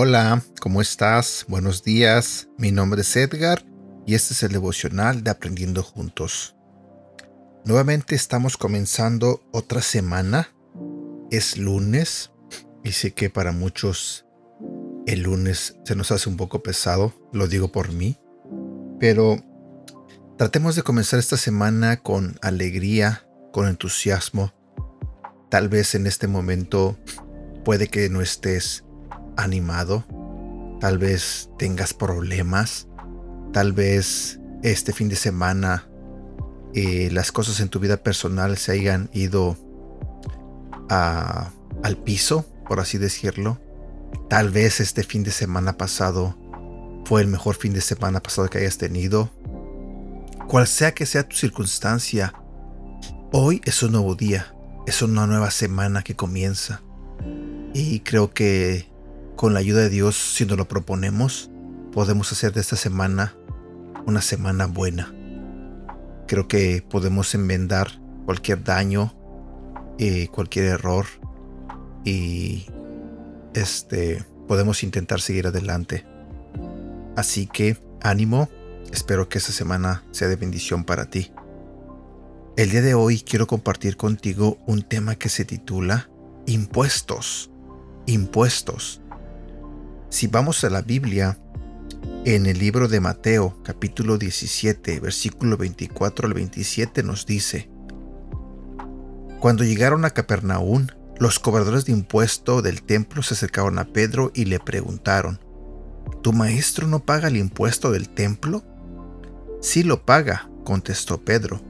Hola, ¿cómo estás? Buenos días. Mi nombre es Edgar y este es el devocional de Aprendiendo Juntos. Nuevamente estamos comenzando otra semana. Es lunes y sé que para muchos el lunes se nos hace un poco pesado, lo digo por mí, pero tratemos de comenzar esta semana con alegría, con entusiasmo. Tal vez en este momento puede que no estés animado, tal vez tengas problemas, tal vez este fin de semana eh, las cosas en tu vida personal se hayan ido al piso, por así decirlo. Tal vez este fin de semana pasado fue el mejor fin de semana pasado que hayas tenido. Cual sea que sea tu circunstancia, hoy es un nuevo día, es una nueva semana que comienza. Y creo que con la ayuda de Dios, si nos lo proponemos, podemos hacer de esta semana una semana buena. Creo que podemos enmendar cualquier daño, eh, cualquier error y este podemos intentar seguir adelante. Así que ánimo, espero que esta semana sea de bendición para ti. El día de hoy quiero compartir contigo un tema que se titula Impuestos. Impuestos. Si vamos a la Biblia, en el libro de Mateo capítulo 17, versículo 24 al 27 nos dice, Cuando llegaron a Capernaum, los cobradores de impuesto del templo se acercaron a Pedro y le preguntaron, ¿Tu maestro no paga el impuesto del templo? Sí lo paga, contestó Pedro.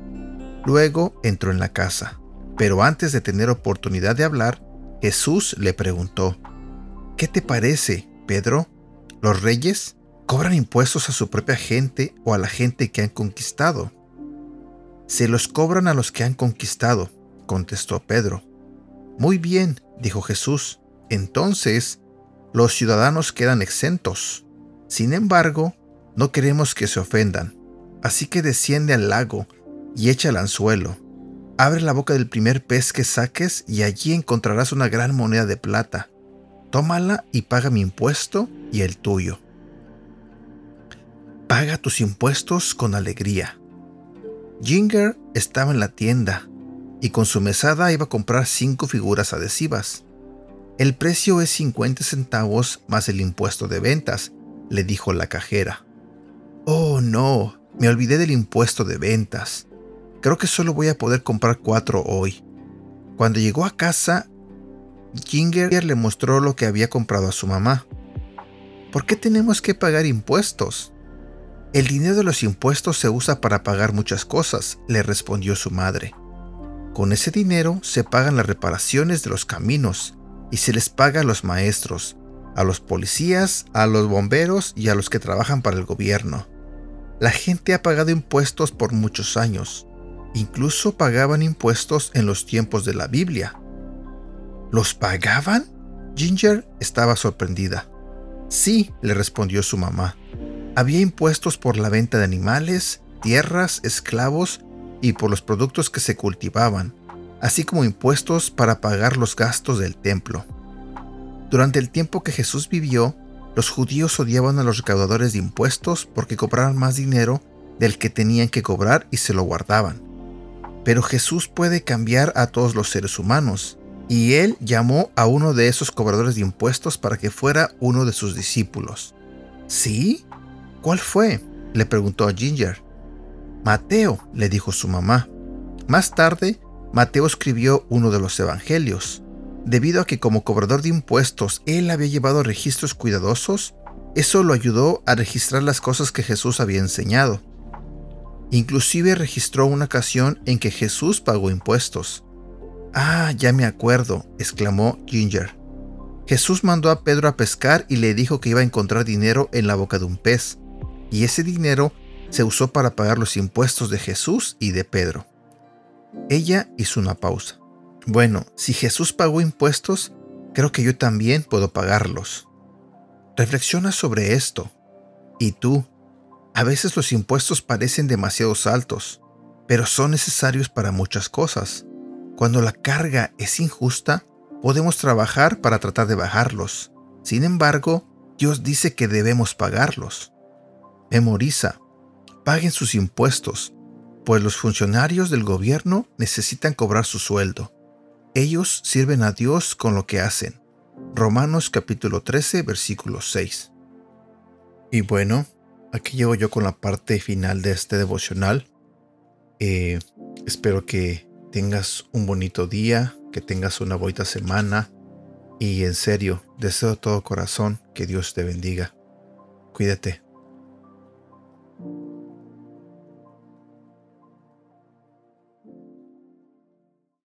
Luego entró en la casa, pero antes de tener oportunidad de hablar, Jesús le preguntó, ¿Qué te parece? Pedro, los reyes cobran impuestos a su propia gente o a la gente que han conquistado. Se los cobran a los que han conquistado, contestó Pedro. Muy bien, dijo Jesús, entonces los ciudadanos quedan exentos. Sin embargo, no queremos que se ofendan, así que desciende al lago y echa el anzuelo. Abre la boca del primer pez que saques y allí encontrarás una gran moneda de plata tómala y paga mi impuesto y el tuyo. Paga tus impuestos con alegría. Ginger estaba en la tienda y con su mesada iba a comprar cinco figuras adhesivas. El precio es 50 centavos más el impuesto de ventas, le dijo la cajera. Oh, no, me olvidé del impuesto de ventas. Creo que solo voy a poder comprar cuatro hoy. Cuando llegó a casa, Ginger le mostró lo que había comprado a su mamá. ¿Por qué tenemos que pagar impuestos? El dinero de los impuestos se usa para pagar muchas cosas, le respondió su madre. Con ese dinero se pagan las reparaciones de los caminos y se les paga a los maestros, a los policías, a los bomberos y a los que trabajan para el gobierno. La gente ha pagado impuestos por muchos años. Incluso pagaban impuestos en los tiempos de la Biblia. ¿Los pagaban? Ginger estaba sorprendida. Sí, le respondió su mamá. Había impuestos por la venta de animales, tierras, esclavos y por los productos que se cultivaban, así como impuestos para pagar los gastos del templo. Durante el tiempo que Jesús vivió, los judíos odiaban a los recaudadores de impuestos porque cobraban más dinero del que tenían que cobrar y se lo guardaban. Pero Jesús puede cambiar a todos los seres humanos y él llamó a uno de esos cobradores de impuestos para que fuera uno de sus discípulos. ¿Sí? ¿Cuál fue? le preguntó a Ginger. Mateo, le dijo su mamá. Más tarde, Mateo escribió uno de los evangelios. Debido a que como cobrador de impuestos él había llevado registros cuidadosos, eso lo ayudó a registrar las cosas que Jesús había enseñado. Inclusive registró una ocasión en que Jesús pagó impuestos. Ah, ya me acuerdo, exclamó Ginger. Jesús mandó a Pedro a pescar y le dijo que iba a encontrar dinero en la boca de un pez, y ese dinero se usó para pagar los impuestos de Jesús y de Pedro. Ella hizo una pausa. Bueno, si Jesús pagó impuestos, creo que yo también puedo pagarlos. Reflexiona sobre esto. ¿Y tú? A veces los impuestos parecen demasiado altos, pero son necesarios para muchas cosas. Cuando la carga es injusta, podemos trabajar para tratar de bajarlos. Sin embargo, Dios dice que debemos pagarlos. Memoriza, paguen sus impuestos, pues los funcionarios del gobierno necesitan cobrar su sueldo. Ellos sirven a Dios con lo que hacen. Romanos capítulo 13, versículo 6. Y bueno, aquí llego yo con la parte final de este devocional. Eh, espero que tengas un bonito día, que tengas una bonita semana y en serio, deseo de todo corazón que Dios te bendiga. Cuídate.